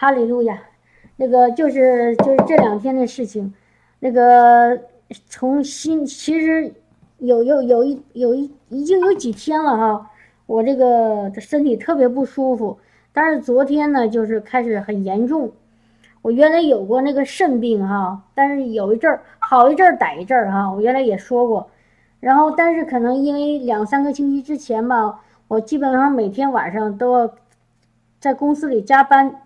哈利路亚，那个就是就是这两天的事情，那个从心其实有有有一有一已经有几天了哈，我这个身体特别不舒服，但是昨天呢就是开始很严重。我原来有过那个肾病哈，但是有一阵儿好一阵儿歹一阵儿哈，我原来也说过。然后但是可能因为两三个星期之前吧，我基本上每天晚上都要在公司里加班。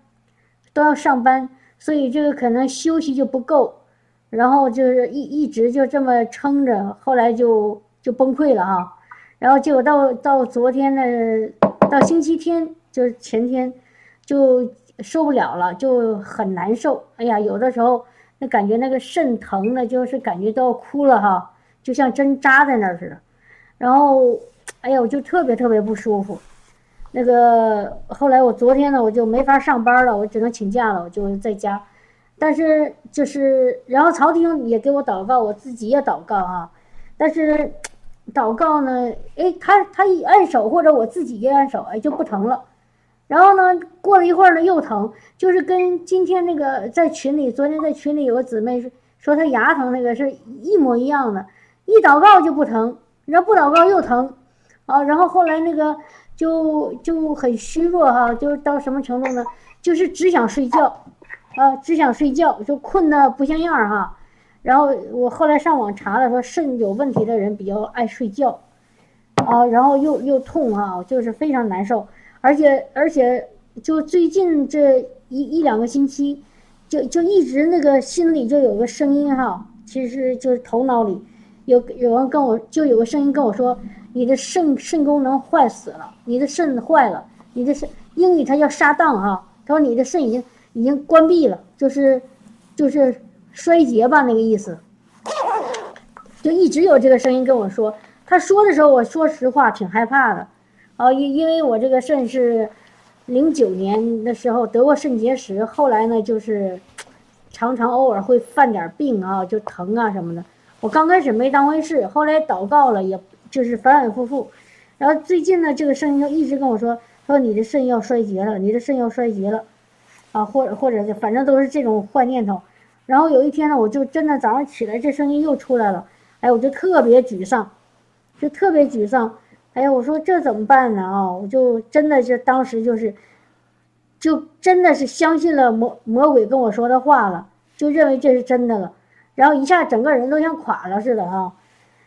都要上班，所以这个可能休息就不够，然后就是一一直就这么撑着，后来就就崩溃了哈，然后结果到到昨天的到星期天就是前天，就受不了了，就很难受。哎呀，有的时候那感觉那个肾疼的，就是感觉都要哭了哈，就像针扎在那儿似的，然后哎呀，我就特别特别不舒服。那个后来我昨天呢，我就没法上班了，我只能请假了，我就在家。但是就是，然后朝廷也给我祷告，我自己也祷告啊。但是祷告呢，哎，他他一按手或者我自己一按手，哎就不疼了。然后呢，过了一会儿呢又疼，就是跟今天那个在群里，昨天在群里有个姊妹说说她牙疼那个是一模一样的，一祷告就不疼，然后不祷告又疼，啊，然后后来那个。就就很虚弱哈，就是到什么程度呢？就是只想睡觉，啊，只想睡觉，就困得不像样哈。然后我后来上网查了，说肾有问题的人比较爱睡觉，啊，然后又又痛哈，就是非常难受。而且而且就最近这一一两个星期，就就一直那个心里就有个声音哈，其实就是头脑里有有人跟我就有个声音跟我说。你的肾肾功能坏死了，你的肾坏了，你的肾英语它叫沙荡哈，他说你的肾已经已经关闭了，就是就是衰竭吧那个意思，就一直有这个声音跟我说，他说的时候我说实话挺害怕的，哦因因为我这个肾是零九年的时候得过肾结石，后来呢就是常常偶尔会犯点病啊，就疼啊什么的，我刚开始没当回事，后来祷告了也。就是反反复复，然后最近呢，这个声音就一直跟我说，说你的肾要衰竭了，你的肾要衰竭了，啊，或者或者反正都是这种坏念头。然后有一天呢，我就真的早上起来，这声音又出来了，哎，我就特别沮丧，就特别沮丧。哎呀，我说这怎么办呢？啊，我就真的是当时就是，就真的是相信了魔魔鬼跟我说的话了，就认为这是真的了，然后一下整个人都像垮了似的啊。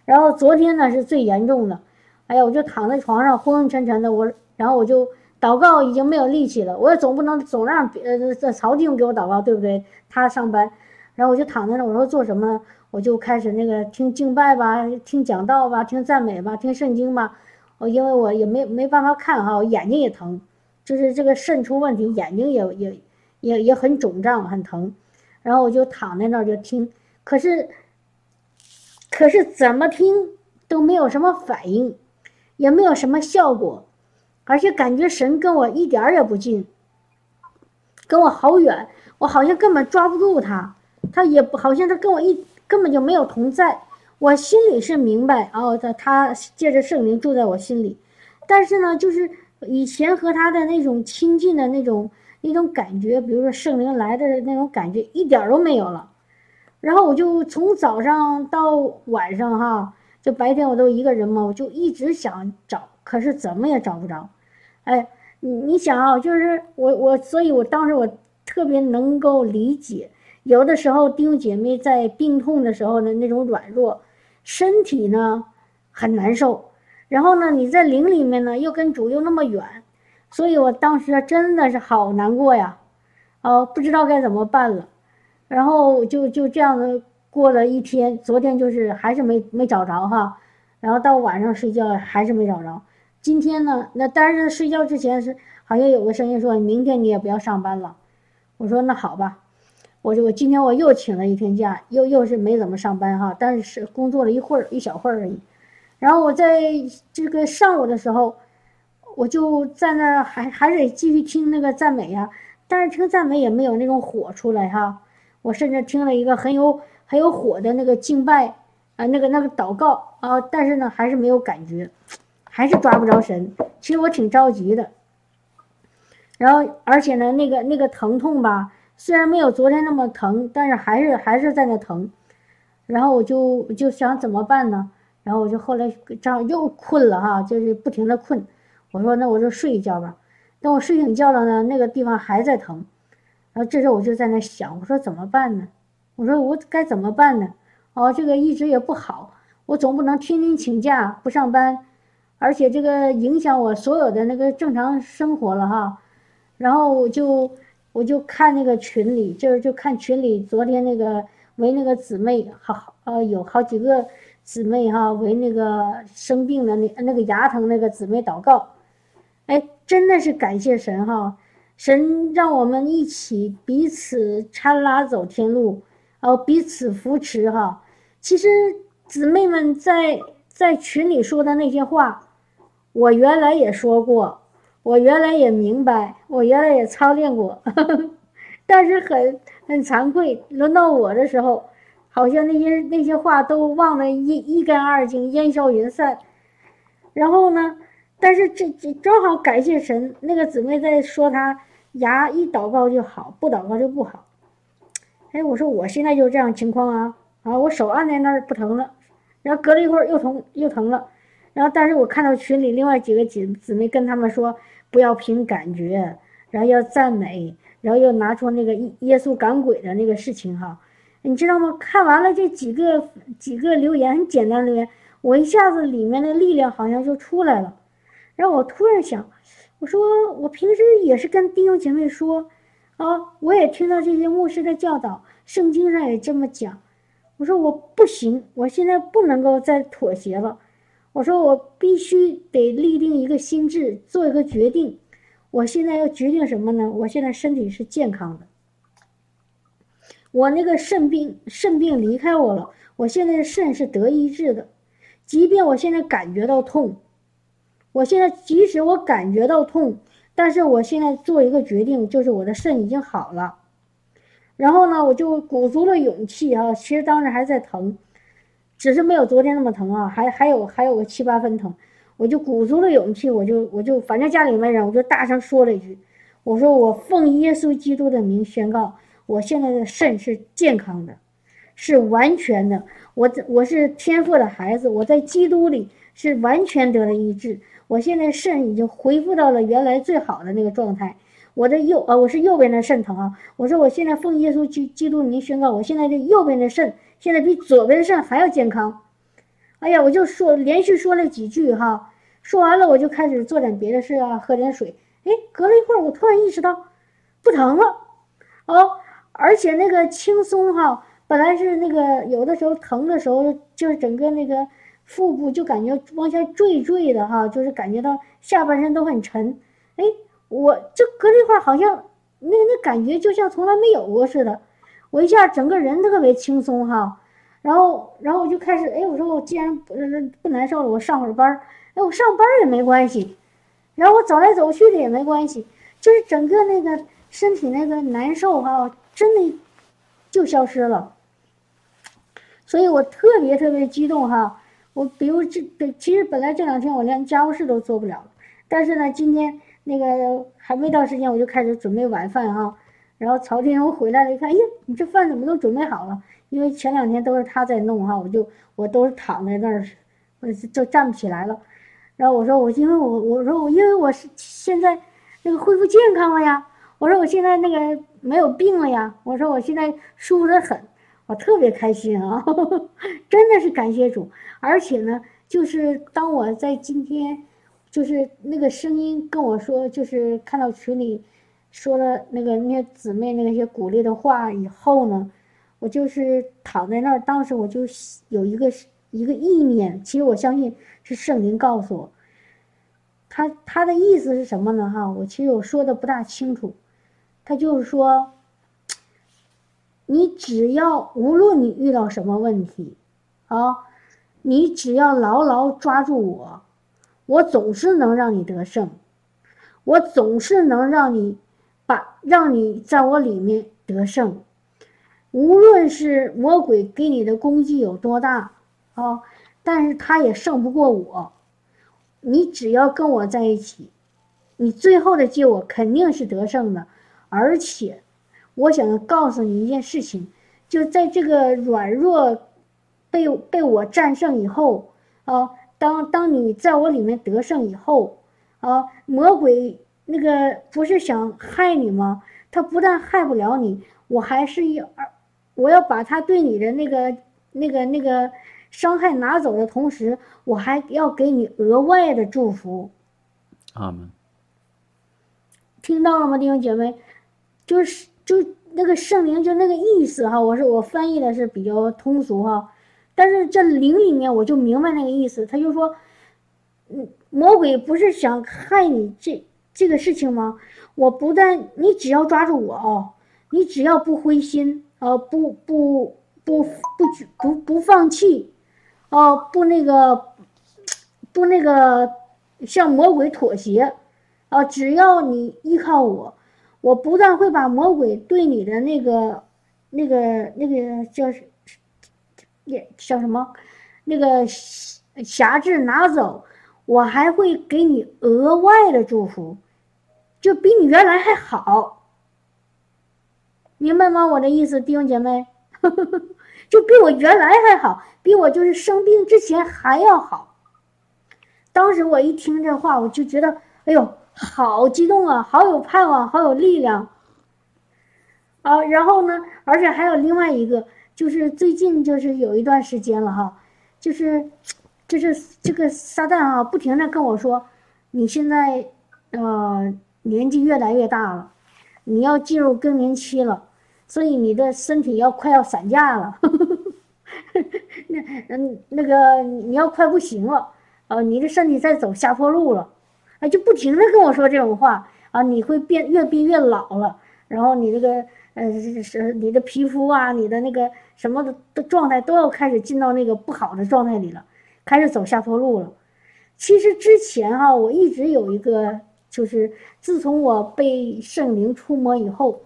然后昨天呢是最严重的，哎呀，我就躺在床上昏昏沉沉的，我然后我就祷告已经没有力气了，我也总不能总让别呃这曹弟兄给我祷告，对不对？他上班，然后我就躺在那，我说做什么？我就开始那个听敬拜吧，听讲道吧，听赞美吧，听圣经吧。我因为我也没没办法看哈，我眼睛也疼，就是这个肾出问题，眼睛也也也也很肿胀，很疼。然后我就躺在那儿就听，可是。可是怎么听都没有什么反应，也没有什么效果，而且感觉神跟我一点儿也不近，跟我好远，我好像根本抓不住他，他也不好像他跟我一根本就没有同在。我心里是明白哦，他他借着圣灵住在我心里，但是呢，就是以前和他的那种亲近的那种那种感觉，比如说圣灵来的那种感觉，一点都没有了。然后我就从早上到晚上哈，就白天我都一个人嘛，我就一直想找，可是怎么也找不着。哎，你你想啊，就是我我，所以我当时我特别能够理解，有的时候弟兄姐妹在病痛的时候的那种软弱，身体呢很难受，然后呢你在灵里面呢又跟主又那么远，所以我当时真的是好难过呀，哦，不知道该怎么办了。然后就就这样子过了一天，昨天就是还是没没找着哈，然后到晚上睡觉还是没找着。今天呢，那但是睡觉之前是好像有个声音说，明天你也不要上班了。我说那好吧，我就我今天我又请了一天假，又又是没怎么上班哈，但是工作了一会儿一小会儿而已。然后我在这个上午的时候，我就在那儿还还得继续听那个赞美呀，但是听赞美也没有那种火出来哈。我甚至听了一个很有很有火的那个敬拜，啊，那个那个祷告啊，但是呢，还是没有感觉，还是抓不着神。其实我挺着急的，然后而且呢，那个那个疼痛吧，虽然没有昨天那么疼，但是还是还是在那疼。然后我就就想怎么办呢？然后我就后来这样又困了哈，就是不停的困。我说那我就睡一觉吧。等我睡醒觉了呢，那个地方还在疼。然后这时候我就在那想，我说怎么办呢？我说我该怎么办呢？哦，这个一直也不好，我总不能天天请假不上班，而且这个影响我所有的那个正常生活了哈。然后我就我就看那个群里，就是就看群里昨天那个为那个姊妹好呃有好几个姊妹哈为那个生病的那那个牙疼那个姊妹祷告，哎，真的是感谢神哈。神让我们一起彼此搀拉走天路，然后彼此扶持哈。其实姊妹们在在群里说的那些话，我原来也说过，我原来也明白，我原来也操练过，但是很很惭愧，轮到我的时候，好像那些那些话都忘得一一干二净，烟消云散。然后呢，但是这这正好感谢神，那个姊妹在说她。牙一祷告就好，不祷告就不好。哎，我说我现在就这样情况啊啊！我手按在那儿不疼了，然后隔了一会儿又疼又疼了，然后但是我看到群里另外几个姐姊妹跟他们说不要凭感觉，然后要赞美，然后又拿出那个耶稣赶鬼的那个事情哈，你知道吗？看完了这几个几个留言，很简单留言，我一下子里面的力量好像就出来了，然后我突然想。我说，我平时也是跟弟兄姐妹说，啊，我也听到这些牧师的教导，圣经上也这么讲。我说我不行，我现在不能够再妥协了。我说我必须得立定一个心智，做一个决定。我现在要决定什么呢？我现在身体是健康的，我那个肾病，肾病离开我了，我现在肾是得医治的，即便我现在感觉到痛。我现在即使我感觉到痛，但是我现在做一个决定，就是我的肾已经好了。然后呢，我就鼓足了勇气啊，其实当时还在疼，只是没有昨天那么疼啊，还还有还有个七八分疼。我就鼓足了勇气，我就我就反正家里没人，我就大声说了一句：“我说我奉耶稣基督的名宣告，我现在的肾是健康的，是完全的。我我是天父的孩子，我在基督里是完全得了医治。”我现在肾已经恢复到了原来最好的那个状态，我的右呃我是右边的肾疼啊，我说我现在奉耶稣基基督名宣告，我现在这右边的肾现在比左边的肾还要健康。哎呀，我就说连续说了几句哈，说完了我就开始做点别的事啊，喝点水。哎，隔了一会儿，我突然意识到不疼了，哦，而且那个轻松哈，本来是那个有的时候疼的时候，就是整个那个。腹部就感觉往下坠坠的哈，就是感觉到下半身都很沉。哎，我就隔了一会儿，好像那那感觉就像从来没有过似的。我一下整个人特别轻松哈，然后然后我就开始哎，我说我既然不不难受了，我上会儿班儿。哎，我上班也没关系，然后我走来走去的也没关系，就是整个那个身体那个难受哈，真的就消失了。所以我特别特别激动哈。我比如这，其实本来这两天我连家务事都做不了，但是呢，今天那个还没到时间，我就开始准备晚饭哈。然后曹天我回来了，一看，哎呀，你这饭怎么都准备好了？因为前两天都是他在弄哈，我就我都是躺在那儿，我就站不起来了。然后我说我因为我我说我因为我是现在那个恢复健康了呀，我说我现在那个没有病了呀，我说我现在舒服的很。我特别开心啊，真的是感谢主，而且呢，就是当我在今天，就是那个声音跟我说，就是看到群里说了那个那些姊妹那些鼓励的话以后呢，我就是躺在那儿，当时我就有一个一个意念，其实我相信是圣灵告诉我，他他的意思是什么呢？哈，我其实我说的不大清楚，他就是说。你只要无论你遇到什么问题，啊，你只要牢牢抓住我，我总是能让你得胜，我总是能让你把让你在我里面得胜，无论是魔鬼给你的攻击有多大，啊，但是他也胜不过我。你只要跟我在一起，你最后的结果肯定是得胜的。而且，我想告诉你一件事情，就在这个软弱被被我战胜以后啊，当当你在我里面得胜以后啊，魔鬼那个不是想害你吗？他不但害不了你，我还是要，我要把他对你的那个、那个、那个伤害拿走的同时，我还要给你额外的祝福。阿门。听到了吗，弟兄姐妹？就是就那个圣灵就那个意思哈，我是我翻译的是比较通俗哈，但是这灵里面我就明白那个意思，他就说，嗯，魔鬼不是想害你这这个事情吗？我不但你只要抓住我哦，你只要不灰心啊，不不不不不不放弃，哦，不那个不那个向魔鬼妥协，啊，只要你依靠我，我不但会把魔鬼对你的那个那个那个叫也叫什么那个辖制拿走，我还会给你额外的祝福。就比你原来还好，明白吗？我的意思，弟兄姐妹，就比我原来还好，比我就是生病之前还要好。当时我一听这话，我就觉得，哎呦，好激动啊，好有盼望，好有力量啊！然后呢，而且还有另外一个，就是最近就是有一段时间了哈，就是，就是这个撒旦啊，不停的跟我说，你现在，呃。年纪越来越大了，你要进入更年期了，所以你的身体要快要散架了。那嗯，那个你要快不行了，啊，你的身体在走下坡路了，啊，就不停的跟我说这种话啊，你会变越变越老了，然后你这个呃是你的皮肤啊，你的那个什么的的状态都要开始进到那个不好的状态里了，开始走下坡路了。其实之前哈，我一直有一个。就是自从我被圣灵触摸以后，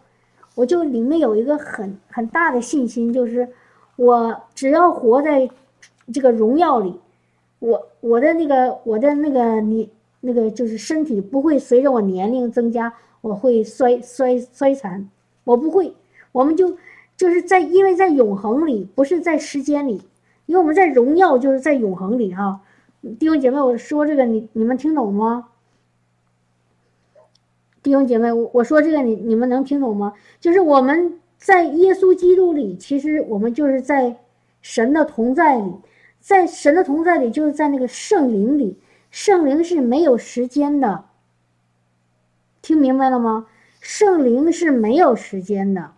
我就里面有一个很很大的信心，就是我只要活在这个荣耀里，我我的那个我的那个你那个就是身体不会随着我年龄增加，我会衰衰衰残，我不会。我们就就是在因为在永恒里，不是在时间里，因为我们在荣耀就是在永恒里哈。弟兄姐妹，我说这个你你们听懂吗？弟兄姐妹，我我说这个你你们能听懂吗？就是我们在耶稣基督里，其实我们就是在神的同在里，在神的同在里，就是在那个圣灵里。圣灵是没有时间的，听明白了吗？圣灵是没有时间的，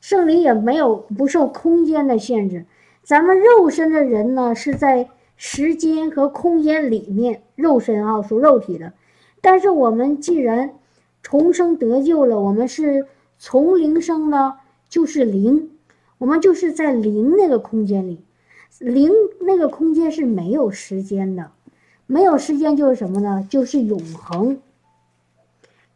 圣灵也没有不受空间的限制。咱们肉身的人呢，是在时间和空间里面，肉身啊属肉体的。但是我们既然重生得救了，我们是从灵生的，就是灵，我们就是在灵那个空间里，灵那个空间是没有时间的，没有时间就是什么呢？就是永恒。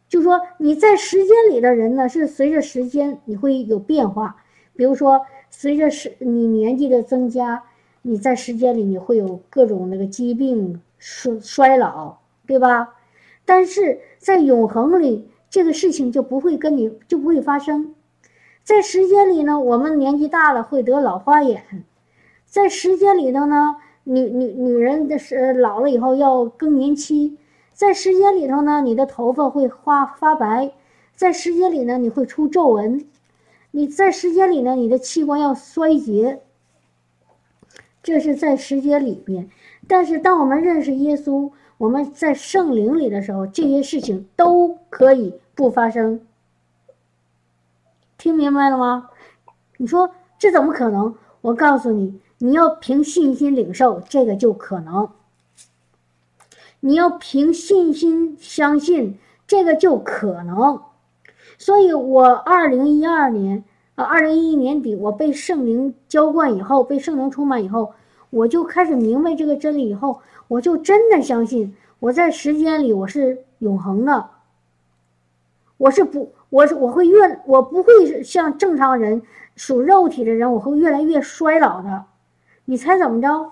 就说你在时间里的人呢，是随着时间你会有变化，比如说随着时你年纪的增加，你在时间里你会有各种那个疾病衰衰老，对吧？但是在永恒里，这个事情就不会跟你就不会发生。在时间里呢，我们年纪大了会得老花眼；在时间里头呢，女女女人的是老了以后要更年期；在时间里头呢，你的头发会发发白；在时间里呢，你会出皱纹；你在时间里呢，你的器官要衰竭。这是在时间里面。但是当我们认识耶稣。我们在圣灵里的时候，这些事情都可以不发生。听明白了吗？你说这怎么可能？我告诉你，你要凭信心领受，这个就可能。你要凭信心相信，这个就可能。所以，我二零一二年啊，二零一一年底，我被圣灵浇灌以后，被圣灵充满以后，我就开始明白这个真理以后。我就真的相信，我在时间里我是永恒的。我是不，我是我会越，我不会像正常人属肉体的人，我会越来越衰老的。你猜怎么着？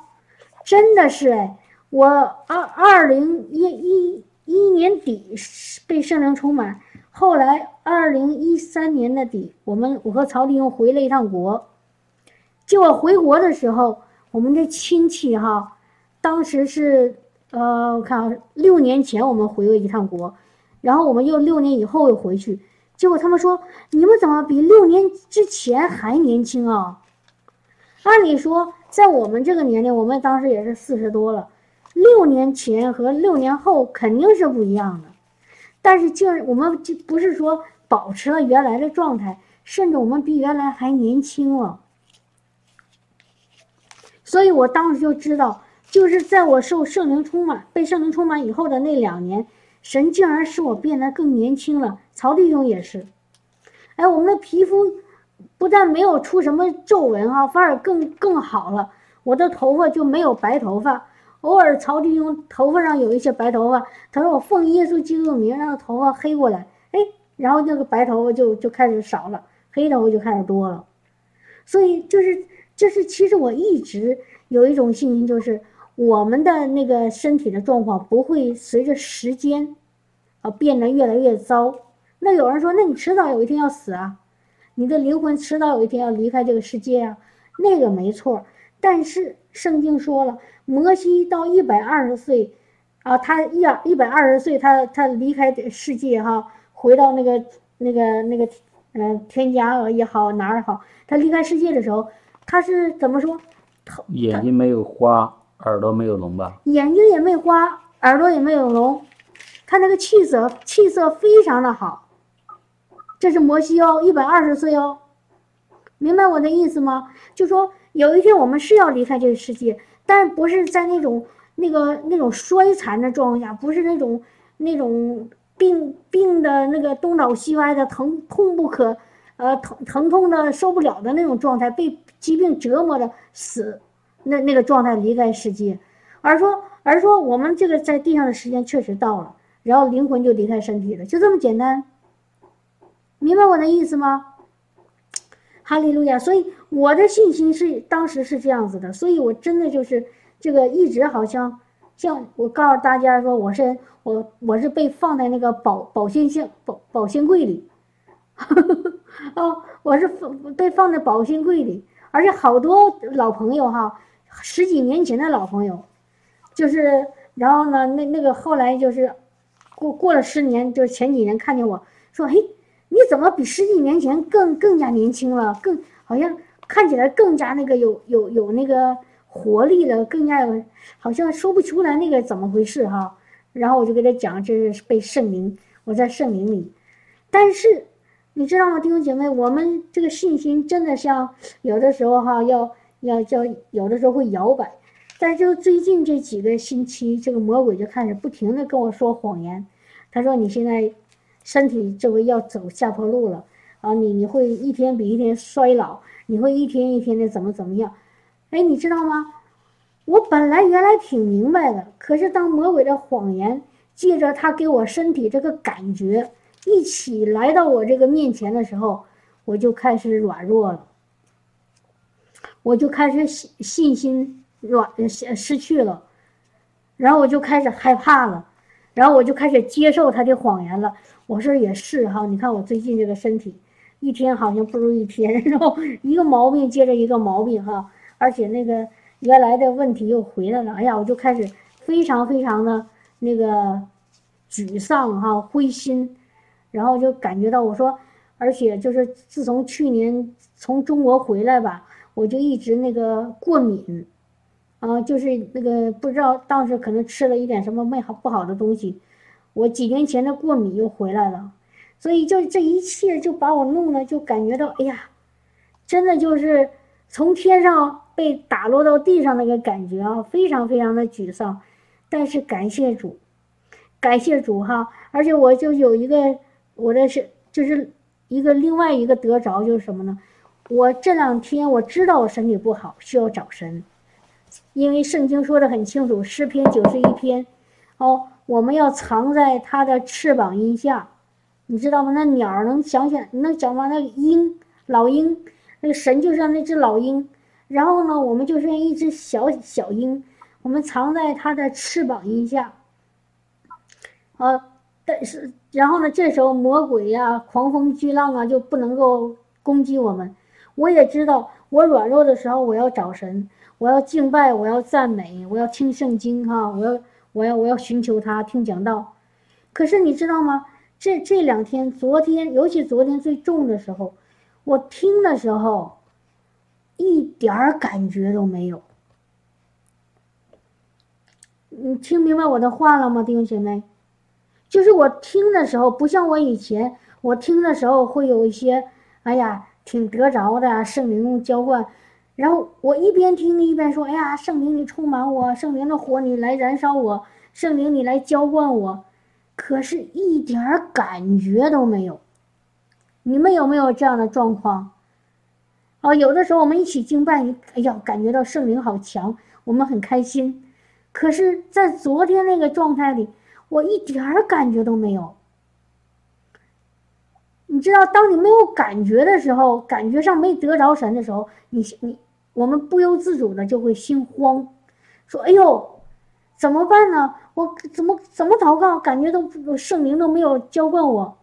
真的是哎，我二二零一一一年底被圣灵充满，后来二零一三年的底，我们我和曹弟兄回了一趟国。结果回国的时候，我们这亲戚哈，当时是呃，我看啊，六年前我们回了一趟国，然后我们又六年以后又回去，结果他们说你们怎么比六年之前还年轻啊？按理说，在我们这个年龄，我们当时也是四十多了。六年前和六年后肯定是不一样的，但是竟然我们就不是说保持了原来的状态，甚至我们比原来还年轻了。所以我当时就知道，就是在我受圣灵充满、被圣灵充满以后的那两年，神竟然使我变得更年轻了。曹弟兄也是，哎，我们的皮肤不但没有出什么皱纹哈，反而更更好了。我的头发就没有白头发。偶尔曹弟兄头发上有一些白头发，他说我奉耶稣基督的名让头发黑过来，哎，然后那个白头发就就开始少了，黑头发就开始多了。所以就是就是，其实我一直有一种信心，就是我们的那个身体的状况不会随着时间啊变得越来越糟。那有人说，那你迟早有一天要死啊，你的灵魂迟早有一天要离开这个世界啊，那个没错。但是圣经说了。摩西到一百二十岁，啊，他一一百二十岁，他他离开世界哈，回到那个那个那个，嗯，天家也好哪儿也好，他离开世界的时候，他是怎么说？眼睛没有花，耳朵没有聋吧？眼睛也没花，耳朵也没有聋，他那个气色气色非常的好。这是摩西哦，一百二十岁哦，明白我的意思吗？就说有一天我们是要离开这个世界。但不是在那种那个那种衰残的状况下，不是那种那种病病的那个东倒西歪的疼痛不可，呃疼疼痛的受不了的那种状态，被疾病折磨的死，那那个状态离开世界，而说而说我们这个在地上的时间确实到了，然后灵魂就离开身体了，就这么简单，明白我的意思吗？哈利路亚！所以我的信心是当时是这样子的，所以我真的就是这个一直好像像我告诉大家说，我是我我是被放在那个保保鲜箱保保鲜柜里，哦，我是放被放在保鲜柜里，而且好多老朋友哈，十几年前的老朋友，就是然后呢，那那个后来就是过过了十年，就是前几年看见我说，嘿。你怎么比十几年前更更加年轻了？更好像看起来更加那个有有有那个活力了，更加有好像说不出来那个怎么回事哈。然后我就给他讲，这是被圣灵，我在圣灵里。但是你知道吗，弟兄姐妹，我们这个信心真的像有的时候哈，要要叫有的时候会摇摆。但是就最近这几个星期，这个魔鬼就开始不停的跟我说谎言，他说你现在。身体这回要走下坡路了啊！你你会一天比一天衰老，你会一天一天的怎么怎么样？哎，你知道吗？我本来原来挺明白的，可是当魔鬼的谎言借着他给我身体这个感觉一起来到我这个面前的时候，我就开始软弱了，我就开始信信心软失失去了，然后我就开始害怕了，然后我就开始接受他的谎言了。我说也是哈，你看我最近这个身体，一天好像不如一天，然后一个毛病接着一个毛病哈，而且那个原来的问题又回来了，哎呀，我就开始非常非常的那个沮丧哈，灰心，然后就感觉到我说，而且就是自从去年从中国回来吧，我就一直那个过敏，啊，就是那个不知道当时可能吃了一点什么没好不好的东西。我几年前的过敏又回来了，所以就这一切就把我弄得就感觉到，哎呀，真的就是从天上被打落到地上那个感觉啊，非常非常的沮丧。但是感谢主，感谢主哈！而且我就有一个我的是就是一个另外一个得着就是什么呢？我这两天我知道我身体不好，需要找神，因为圣经说的很清楚，诗篇九十一篇，哦。我们要藏在它的翅膀荫下，你知道吗？那鸟能想想，能想吗？那鹰，老鹰，那个神就像那只老鹰，然后呢，我们就像一只小小鹰，我们藏在它的翅膀荫下。啊，但是然后呢，这时候魔鬼呀、狂风巨浪啊就不能够攻击我们。我也知道，我软弱的时候，我要找神，我要敬拜，我要赞美，我要听圣经哈，我要我要我要寻求他，听讲道。可是你知道吗？这这两天，昨天尤其昨天最重的时候，我听的时候，一点儿感觉都没有。你听明白我的话了吗，弟兄姐妹？就是我听的时候，不像我以前，我听的时候会有一些，哎呀，挺得着的圣灵浇灌，然后我一边听一边说，哎呀，圣灵你充满我，圣灵的火你来燃烧我，圣灵你来浇灌我，可是一点感觉都没有。你们有没有这样的状况？哦，有的时候我们一起敬拜，哎呀，感觉到圣灵好强，我们很开心。可是，在昨天那个状态里，我一点儿感觉都没有。你知道，当你没有感觉的时候，感觉上没得着神的时候，你你我们不由自主的就会心慌，说：“哎呦，怎么办呢？我怎么怎么祷告，感觉都圣灵都没有浇灌我，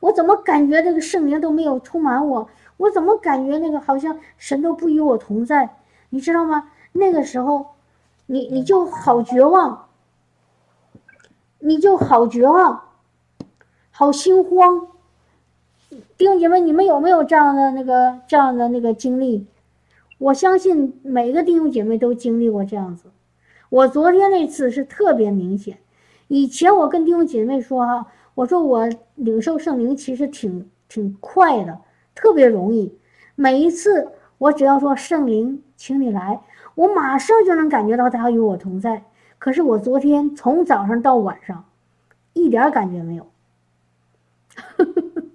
我怎么感觉这个圣灵都没有充满我？我怎么感觉那个好像神都不与我同在？你知道吗？那个时候。”你你就好绝望，你就好绝望，好心慌。弟兄姐妹，你们有没有这样的那个这样的那个经历？我相信每个弟兄姐妹都经历过这样子。我昨天那次是特别明显。以前我跟弟兄姐妹说哈，我说我领受圣灵其实挺挺快的，特别容易。每一次我只要说圣灵，请你来。我马上就能感觉到他与我同在，可是我昨天从早上到晚上，一点感觉没有。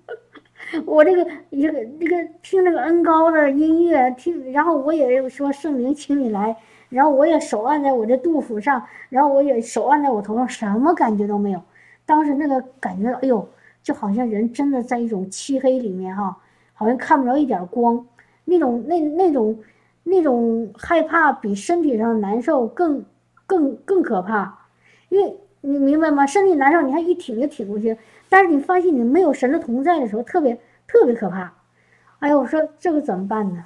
我这个这个这个听那个恩高的音乐，听，然后我也说圣灵，请你来，然后我也手按在我这肚腹上，然后我也手按在我头上，什么感觉都没有。当时那个感觉，哎呦，就好像人真的在一种漆黑里面哈，好像看不着一点光，那种那那种。那种害怕比身体上难受更更更可怕，因为你明白吗？身体难受，你还一挺就挺过去，但是你发现你没有神的同在的时候，特别特别可怕。哎呀，我说这个怎么办呢？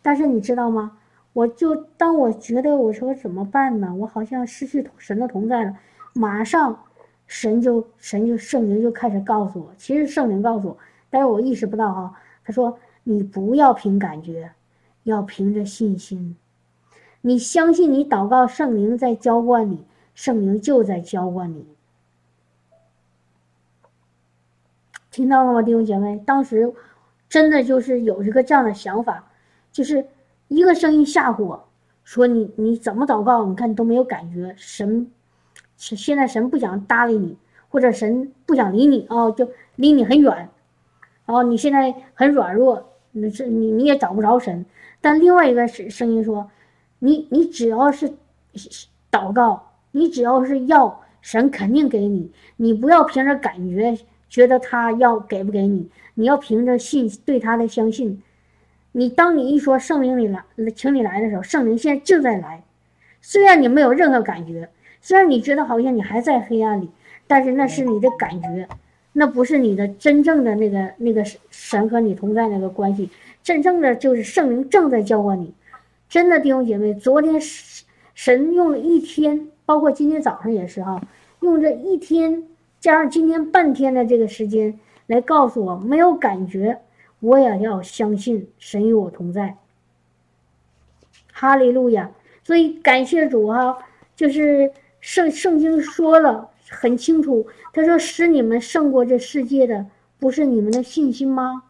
但是你知道吗？我就当我觉得我说怎么办呢？我好像失去神的同在了，马上神就神就圣灵就开始告诉我，其实圣灵告诉我，但是我意识不到啊。他说你不要凭感觉。要凭着信心，你相信你祷告圣灵在浇灌你，圣灵就在浇灌你。听到了吗，弟兄姐妹？当时真的就是有一个这样的想法，就是一个声音吓唬我，说你你怎么祷告？你看都没有感觉，神现在神不想搭理你，或者神不想理你啊，就离你很远，然后你现在很软弱，你是你你也找不着神。但另外一个声声音说：“你你只要是祷告，你只要是要神肯定给你，你不要凭着感觉觉得他要给不给你，你要凭着信对他的相信。你当你一说圣灵你来，请你来的时候，圣灵现在正在来。虽然你没有任何感觉，虽然你觉得好像你还在黑暗里，但是那是你的感觉，那不是你的真正的那个那个神和你同在那个关系。”真正的就是圣灵正在教灌你，真的弟兄姐妹，昨天神用了一天，包括今天早上也是哈，用这一天加上今天半天的这个时间来告诉我，没有感觉，我也要相信神与我同在。哈利路亚！所以感谢主哈，就是圣圣经说了很清楚，他说使你们胜过这世界的，不是你们的信心吗？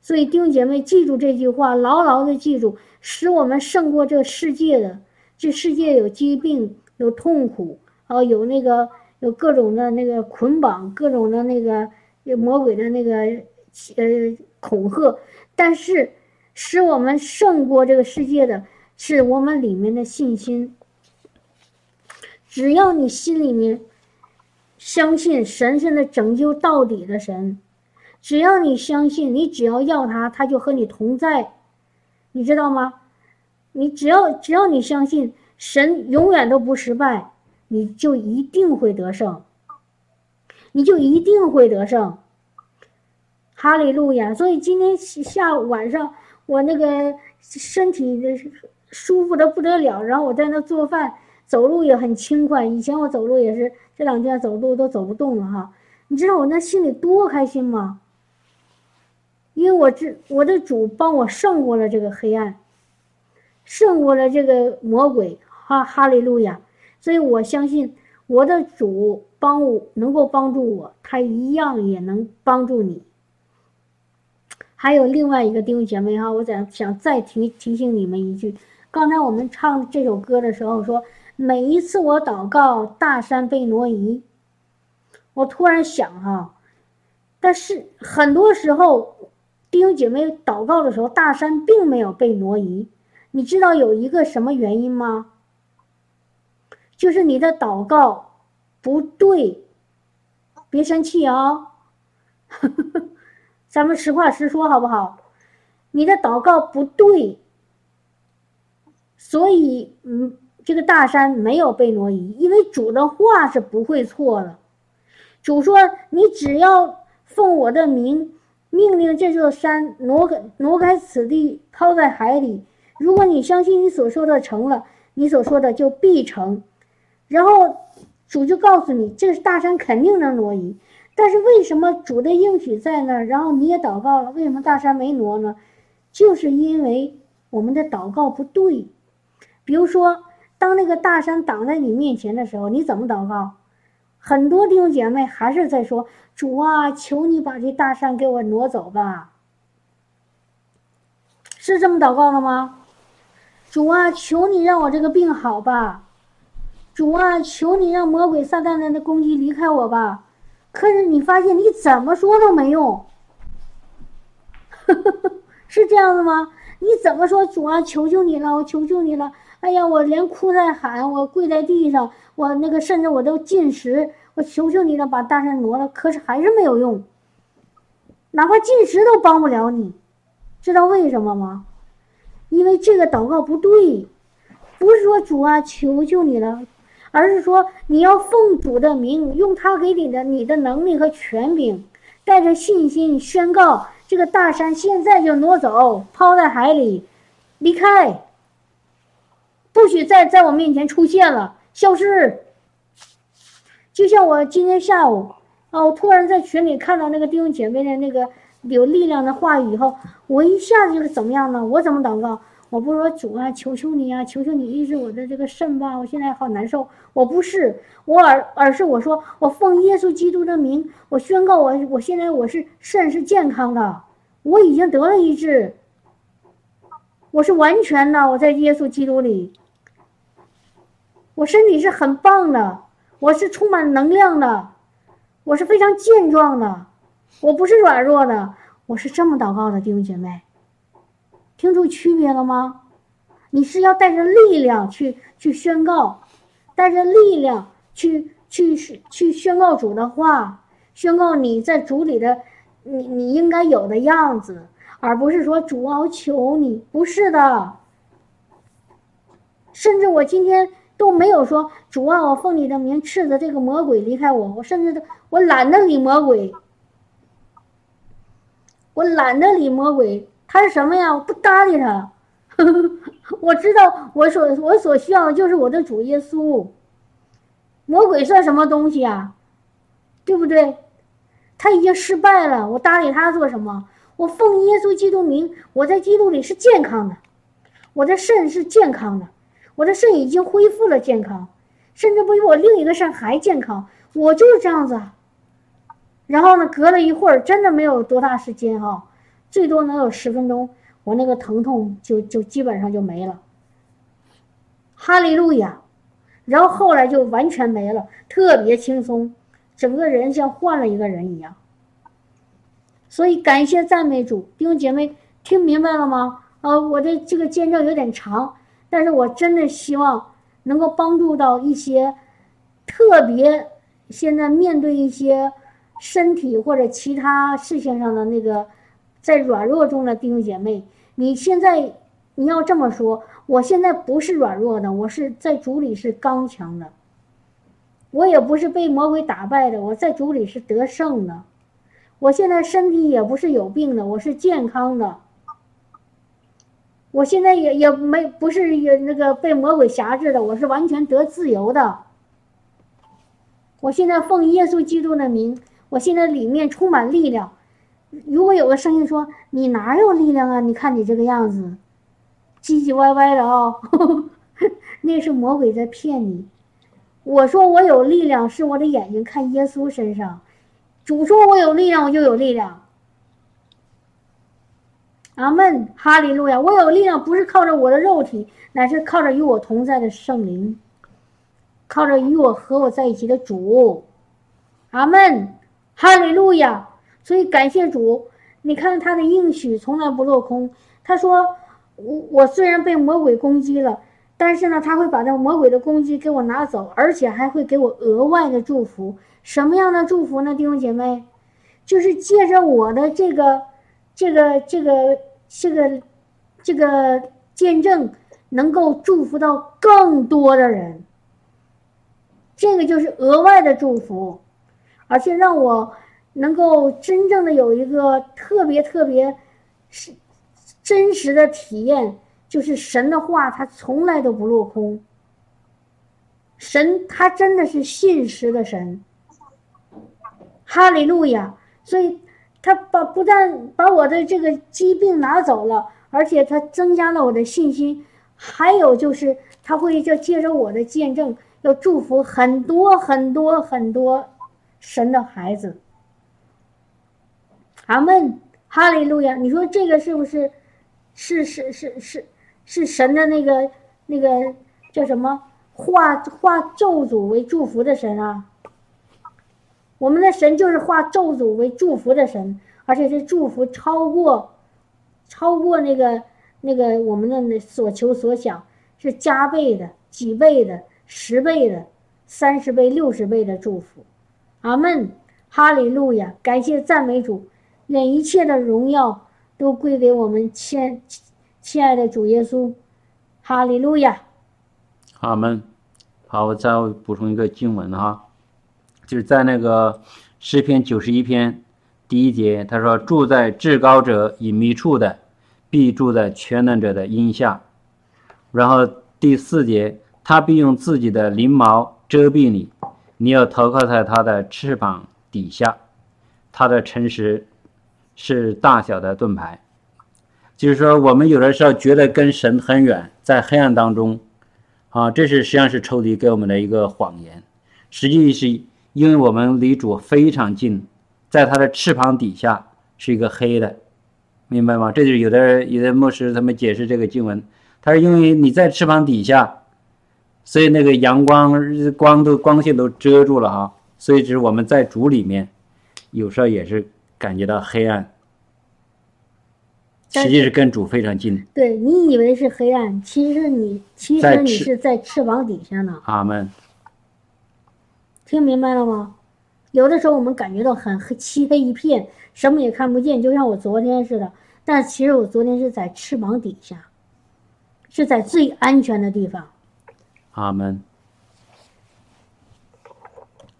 所以弟兄姐妹，记住这句话，牢牢的记住，使我们胜过这世界的。这世界有疾病，有痛苦，啊，有那个有各种的那个捆绑，各种的那个魔鬼的那个呃恐吓。但是，使我们胜过这个世界的是我们里面的信心。只要你心里面相信神圣的拯救到底的神。只要你相信，你只要要他，他就和你同在，你知道吗？你只要只要你相信，神永远都不失败，你就一定会得胜，你就一定会得胜。哈利路亚！所以今天下午晚上，我那个身体舒服的不得了，然后我在那做饭，走路也很轻快。以前我走路也是，这两天走路都走不动了哈。你知道我那心里多开心吗？因为我这我的主帮我胜过了这个黑暗，胜过了这个魔鬼，哈哈利路亚！所以我相信我的主帮我能够帮助我，他一样也能帮助你。还有另外一个弟兄姐妹哈，我想想再提提醒你们一句：刚才我们唱这首歌的时候说，每一次我祷告，大山被挪移。我突然想哈，但是很多时候。弟兄姐妹祷告的时候，大山并没有被挪移。你知道有一个什么原因吗？就是你的祷告不对。别生气啊，咱们实话实说好不好？你的祷告不对，所以嗯，这个大山没有被挪移。因为主的话是不会错的。主说：“你只要奉我的名。”命令这座山挪开，挪开此地，抛在海里。如果你相信你所说的成了，你所说的就必成。然后主就告诉你，这个大山肯定能挪移。但是为什么主的应许在那儿，然后你也祷告了，为什么大山没挪呢？就是因为我们的祷告不对。比如说，当那个大山挡在你面前的时候，你怎么祷告？很多弟兄姐妹还是在说。主啊，求你把这大山给我挪走吧，是这么祷告的吗？主啊，求你让我这个病好吧，主啊，求你让魔鬼撒旦的那攻击离开我吧。可是你发现你怎么说都没用，是这样的吗？你怎么说？主啊，求求你了，我求求你了。哎呀，我连哭带喊，我跪在地上，我那个甚至我都进食。我求求你了，把大山挪了，可是还是没有用，哪怕进食都帮不了你，知道为什么吗？因为这个祷告不对，不是说主啊，求求你了，而是说你要奉主的名，用他给你的你的能力和权柄，带着信心宣告这个大山现在就挪走，抛在海里，离开，不许再在我面前出现了，消失。就像我今天下午，啊，我突然在群里看到那个弟兄姐妹的那个有力量的话语以后，我一下子就是怎么样呢？我怎么祷告？我不是说主啊，求求你啊，求求你医治我的这个肾吧，我现在好难受。我不是，我而而是我说，我奉耶稣基督的名，我宣告我我现在我是肾是健康的，我已经得了医治，我是完全的，我在耶稣基督里，我身体是很棒的。我是充满能量的，我是非常健壮的，我不是软弱的，我是这么祷告的，弟兄姐妹，听出区别了吗？你是要带着力量去去宣告，带着力量去去去宣告主的话，宣告你在主里的你你应该有的样子，而不是说主啊，我求你，不是的，甚至我今天。都没有说主啊，我奉你的名斥责这个魔鬼离开我，我甚至都我懒得理魔鬼，我懒得理魔鬼，他是什么呀？我不搭理他，我知道我所我所需要的就是我的主耶稣，魔鬼算什么东西啊？对不对？他已经失败了，我搭理他做什么？我奉耶稣基督名，我在基督里是健康的，我的肾是健康的。我的肾已经恢复了健康，甚至不比我另一个肾还健康。我就是这样子。然后呢，隔了一会儿，真的没有多大时间哈，最多能有十分钟，我那个疼痛就就基本上就没了。哈利路亚！然后后来就完全没了，特别轻松，整个人像换了一个人一样。所以感谢赞美主，弟兄姐妹听明白了吗？啊，我的这个见证有点长。但是我真的希望能够帮助到一些特别现在面对一些身体或者其他事情上的那个在软弱中的弟兄姐妹。你现在你要这么说，我现在不是软弱的，我是在主里是刚强的。我也不是被魔鬼打败的，我在主里是得胜的。我现在身体也不是有病的，我是健康的。我现在也也没不是也那个被魔鬼辖制的，我是完全得自由的。我现在奉耶稣基督的名，我现在里面充满力量。如果有个声音说你哪有力量啊？你看你这个样子，唧唧歪歪的啊、那是魔鬼在骗你。我说我有力量，是我的眼睛看耶稣身上。主说我有力量，我就有力量。阿门，哈利路亚！我有力量，不是靠着我的肉体，乃是靠着与我同在的圣灵，靠着与我和我在一起的主。阿门，哈利路亚！所以感谢主，你看他的应许从来不落空。他说：“我我虽然被魔鬼攻击了，但是呢，他会把这魔鬼的攻击给我拿走，而且还会给我额外的祝福。什么样的祝福呢？弟兄姐妹，就是借着我的这个、这个、这个、这个、这个见证，能够祝福到更多的人。这个就是额外的祝福，而且让我。”能够真正的有一个特别特别是真实的体验，就是神的话，他从来都不落空。神他真的是信实的神，哈利路亚！所以，他把不但把我的这个疾病拿走了，而且他增加了我的信心，还有就是他会就借着我的见证，要祝福很多很多很多神的孩子。阿门，哈利路亚！你说这个是不是，是是是是是神的那个那个叫什么化化咒诅为祝福的神啊？我们的神就是化咒诅为祝福的神，而且是祝福超过超过那个那个我们的那所求所想，是加倍的、几倍的、十倍的、三十倍、六十倍的祝福。阿门，哈利路亚！感谢赞美主。愿一切的荣耀都归给我们亲亲爱的主耶稣，哈利路亚。阿门。好，我再补充一个经文哈，就是在那个诗篇九十一篇第一节，他说：“住在至高者隐秘处的，必住在全能者的荫下。”然后第四节，他必用自己的翎毛遮蔽你，你要投靠在他的翅膀底下，他的诚实。是大小的盾牌，就是说，我们有的时候觉得跟神很远，在黑暗当中，啊，这是实际上是抽离给我们的一个谎言。实际是因为我们离主非常近，在他的翅膀底下是一个黑的，明白吗？这就是有的有的牧师他们解释这个经文，他是因为你在翅膀底下，所以那个阳光光都光线都遮住了哈，所以就是我们在主里面，有时候也是。感觉到黑暗，实际是跟主非常近。对你以为是黑暗，其实你其实你是在翅膀底下呢。阿门。听明白了吗？有的时候我们感觉到很黑，漆黑一片，什么也看不见，就像我昨天似的。但其实我昨天是在翅膀底下，是在最安全的地方。阿门。